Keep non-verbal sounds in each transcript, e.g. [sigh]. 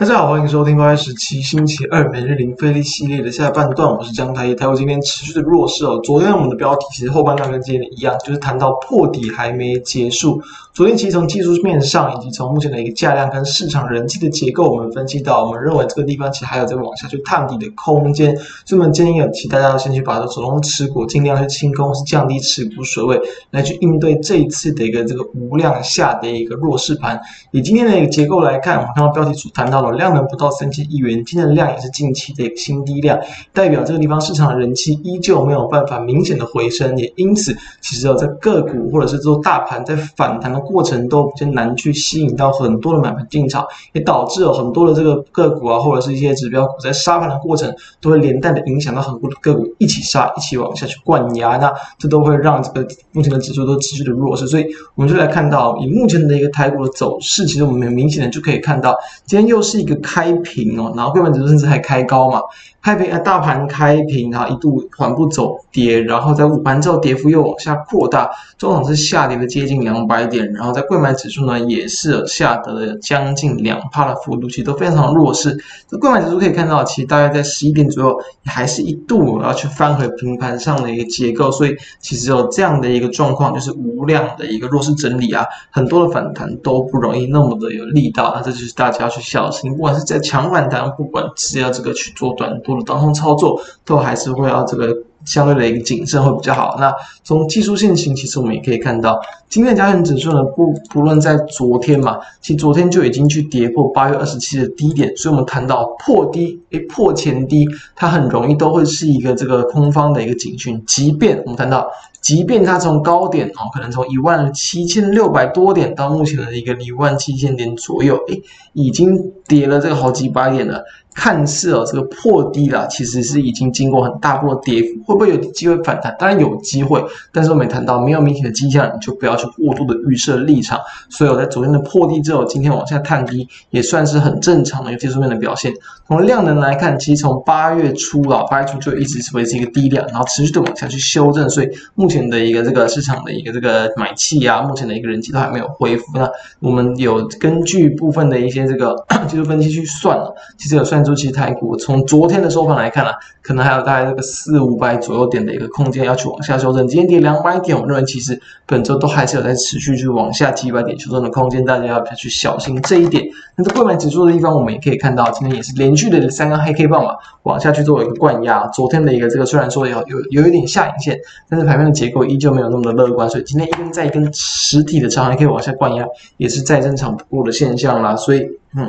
大家好，欢迎收听八月十七星期二每日零费力系列的下半段，我是江台。台股今天持续的弱势哦。昨天我们的标题其实后半段跟今天一样，就是谈到破底还没结束。昨天其实从技术面上以及从目前的一个价量跟市场人气的结构，我们分析到，我们认为这个地方其实还有在往下去探底的空间。所以我们建议有其大家要先去把手中的持股尽量去清空，是降低持股水位，来去应对这一次的一个这个无量下跌一个弱势盘。以今天的一个结构来看，我们看到标题所谈到的。量能不到三千亿元，今天的量也是近期的一个新低量，代表这个地方市场的人气依旧没有办法明显的回升，也因此其实有在个股或者是做大盘在反弹的过程都比较难去吸引到很多的买盘进场，也导致了很多的这个个股啊或者是一些指标股在杀盘的过程都会连带的影响到很多的个股一起杀，一起往下去灌压，那这都会让这个目前的指数都持续的弱势，所以我们就来看到以目前的一个台股的走势，其实我们很明显的就可以看到，今天又是。一个开平哦，然后柜买指数甚至还开高嘛，开平啊，大盘开平，然后一度缓步走跌，然后在午盘之后跌幅又往下扩大，中场是下跌了接近两百点，然后在柜买指数呢也是下得了将近两趴的幅度，其实都非常弱势。这柜买指数可以看到，其实大概在十一点左右还是一度要去翻回平盘上的一个结构，所以其实有这样的一个状况，就是无量的一个弱势整理啊，很多的反弹都不容易那么的有力道，那这就是大家要去小心。不管是在强反弹，不管是要这个去做短多的当中操作，都还是会要这个相对的一个谨慎会比较好。那从技术线型，其实我们也可以看到，今天的加权指数呢，不不论在昨天嘛，其实昨天就已经去跌破八月二十七的低点，所以我们谈到破低，诶，破前低，它很容易都会是一个这个空方的一个警讯。即便我们谈到，即便它从高点哦，可能从一万七千六百多点到目前的一个一万七千点左右，哎，已经跌了这个好几百点了。看似哦，这个破低了，其实是已经经过很大波的跌幅，会不会有机会反弹？当然有机会，但是我们谈到没有明显的迹象，你就不要去过度的预设立场。所以我在昨天的破低之后，今天往下探低，也算是很正常的一个技术面的表现。从量能来看，其实从八月初啊，八月初就一直是维持一个低量，然后持续的往下去修正。所以目前的一个这个市场的一个这个买气啊，目前的一个人气都还没有恢复。那我们有根据部分的一些这个 [coughs] 技术分析去算了，其实有算。周期台股从昨天的收盘来看啊，可能还有大概这个四五百左右点的一个空间要去往下修正。今天跌两百点，我认为其实本周都还是有在持续去往下几百点修正的空间，大家要去小心这一点。那在柜买指数的地方，我们也可以看到，今天也是连续的三根黑 K 棒嘛，往下去做一个灌压。昨天的一个这个虽然说有有有一点下影线，但是盘面的结构依旧没有那么的乐观，所以今天一根再一根实体的长黑 K 往下灌压，也是再正常不过的现象啦。所以，嗯。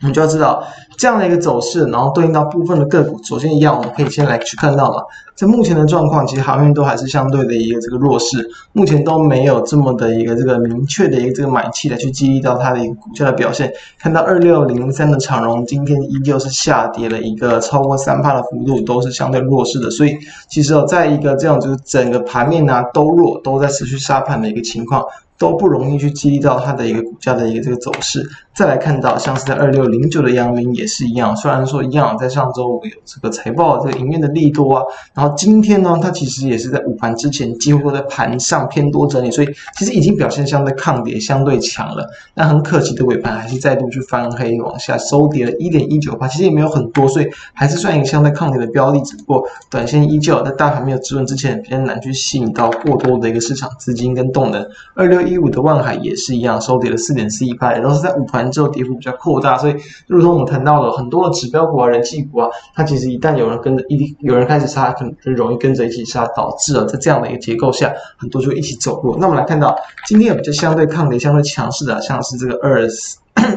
我们就要知道这样的一个走势，然后对应到部分的个股，首先一样，我们可以先来去看到嘛，在目前的状况，其实航运都还是相对的一个这个弱势，目前都没有这么的一个这个明确的一个这个买气来去激励到它的一个股价的表现。看到二六零三的长荣今天依旧是下跌了一个超过三趴的幅度，都是相对弱势的，所以其实哦，在一个这样就是整个盘面啊都弱，都在持续杀盘的一个情况。都不容易去激励到它的一个股价的一个这个走势。再来看到像是在二六零九的阳明也是一样，虽然说一样在上周五有这个财报这个营运的利多啊，然后今天呢，它其实也是在午盘之前几乎都在盘上偏多整理，所以其实已经表现相对抗跌相对强了。但很可惜的尾盘还是再度去翻黑往下收跌了一点一九八，其实也没有很多，所以还是算一个相对抗跌的标的，只不过短线依旧在大盘没有止稳之前比较难去吸引到过多的一个市场资金跟动能。二六一五的万海也是一样，收跌了四点四一趴，都是在午盘之后跌幅比较扩大，所以，如同我们谈到了很多的指标股啊、人气股啊，它其实一旦有人跟着一有人开始杀，可能就容易跟着一起杀，导致了在这样的一个结构下，很多就一起走弱。那我们来看到今天有比较相对抗跌、相对强势的，像是这个二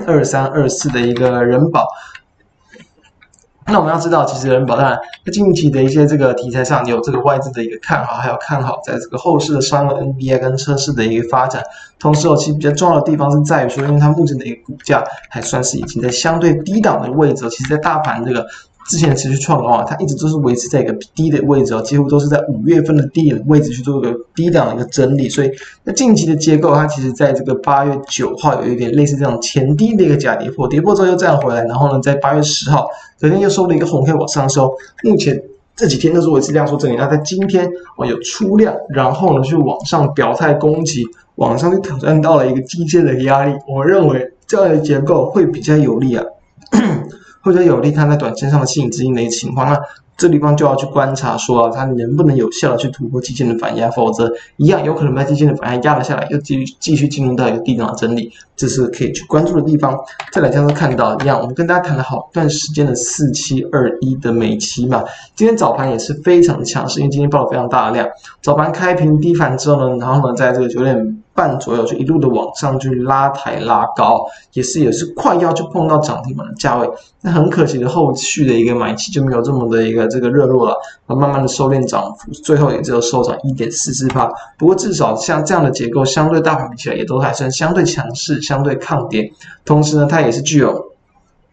二三二四的一个人保。那我们要知道，其实人保当然在近期的一些这个题材上有这个外资的一个看好，还有看好在这个后市的商用 NBI 跟车市的一个发展。同时，哦，其实比较重要的地方是在于说，因为它目前的一个股价还算是已经在相对低档的位置，其实，在大盘这个。之前持续创高啊，它一直都是维持在一个低的位置哦，几乎都是在五月份的低点位置去做一个低档的一个整理，所以那近期的结构，它其实在这个八月九号有一点类似这种前低的一个假跌破，跌破之后又站回来，然后呢，在八月十号昨天又收了一个红 K 往上收，目前这几天都是维持量缩整理，那在今天哦有出量，然后呢去往上表态攻击，往上去挑战到了一个季线的压力，我认为这样的结构会比较有利啊。[clears throat] 会比较有利它在短线上的吸引资金的一个情况，那这地方就要去观察说啊，它能不能有效的去突破基金的反压，否则一样有可能把基金的反压压了下来，又继续继续进入到一个低档的整理，这是可以去关注的地方。再来像是看到一样，我们跟大家谈了好段时间的四七二一的美期嘛，今天早盘也是非常强势，因为今天爆了非常大的量，早盘开平低盘之后呢，然后呢，在这个九点。半左右就一路的往上去拉抬拉高，也是也是快要去碰到涨停板的价位，那很可惜的后续的一个买气就没有这么的一个这个热络了，慢慢的收敛涨幅，最后也只有收涨一点四四帕。不过至少像这样的结构，相对大盘比起来也都还算相对强势，相对抗跌，同时呢，它也是具有。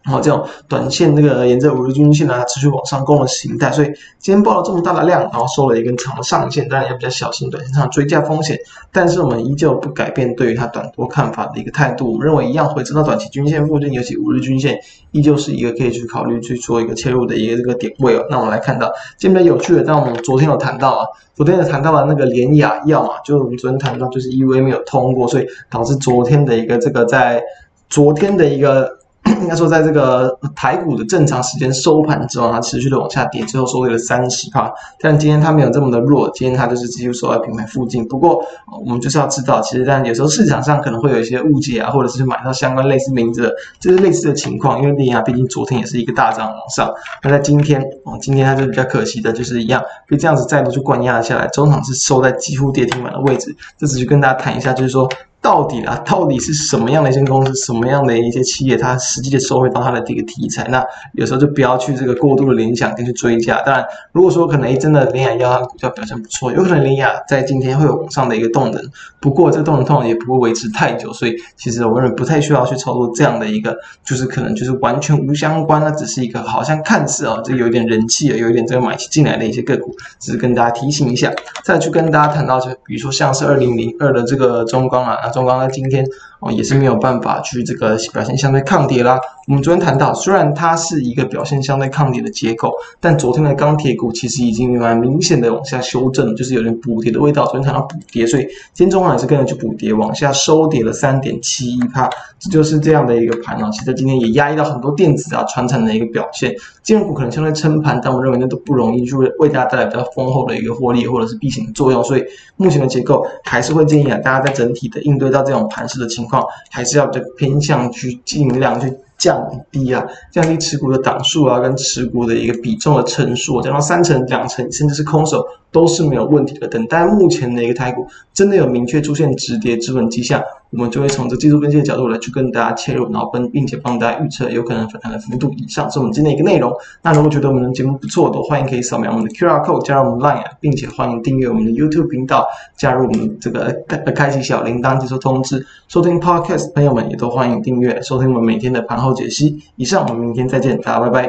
然后这种短线这个沿着五日均线呢，持续往上攻的形态，所以今天报了这么大的量，然后收了一根长的上影线，当然也比较小心短线上追加风险，但是我们依旧不改变对于它短多看法的一个态度，我们认为一样回撤到短期均线附近，尤其五日均线依旧是一个可以去考虑去做一个切入的一个这个点位哦。那我们来看到，这边有趣的，但我们昨天有谈到啊，昨天有谈到了那个联亚药嘛，就是我们昨天谈到就是 EUA 没有通过，所以导致昨天的一个这个在昨天的一个。[clears throat] 应该说，在这个台股的正常时间收盘之后，它持续的往下跌，最后收跌了三十趴。但今天它没有这么的弱，今天它就是继续收在平台附近。不过，我们就是要知道，其实但有时候市场上可能会有一些误解啊，或者是买到相关类似名字的，就是类似的情况。因为利亚毕竟昨天也是一个大涨往上，那在今天哦，今天它就比较可惜的，就是一样被这样子再度去灌压下来，中场是收在几乎跌停板的位置。这只是跟大家谈一下，就是说。到底啊，到底是什么样的一些公司，什么样的一些企业，它实际的收回到它的这个题材？那有时候就不要去这个过度的联想跟去追加。当然，如果说可能，真的联亚药它股票表现不错，有可能联亚在今天会有往上的一个动能。不过，这个动能通常也不会维持太久，所以其实我认为不太需要去操作这样的一个，就是可能就是完全无相关，那只是一个好像看似啊，这个有点人气啊，有一点这个买进来的一些个股，只是跟大家提醒一下。再去跟大家谈到，就比如说像是二零零二的这个中钢啊。中钢在今天哦也是没有办法去这个表现相对抗跌啦。我们昨天谈到，虽然它是一个表现相对抗跌的结构，但昨天的钢铁股其实已经蛮明显的往下修正，就是有点补跌的味道。昨天谈到补跌，所以今天中钢也是跟着去补跌，往下收跌了三点七一帕。这就是这样的一个盘啊。其实今天也压抑到很多电子啊、传产的一个表现。金融股可能相对撑盘，但我认为那都不容易，就是为大家带来比较丰厚的一个获利或者是避险的作用。所以目前的结构还是会建议啊，大家在整体的应对到这种盘势的情况，还是要比较偏向去尽量去。降低啊，降低持股的档数啊，跟持股的一个比重的成数，降到三成、两成，甚至是空手都是没有问题的。等待目前的一个台股真的有明确出现止跌止稳迹象，我们就会从这技术分析的角度来去跟大家切入，然后并并且帮大家预测有可能反弹的幅度以上，是我们今天一个内容。那如果觉得我们的节目不错，都欢迎可以扫描我们的 QR code 加入我们 Line，并且欢迎订阅我们的 YouTube 频道，加入我们这个开开启小铃铛接收通知。收听 Podcast 朋友们也都欢迎订阅收听我们每天的盘后解析。以上，我们明天再见，大家拜拜。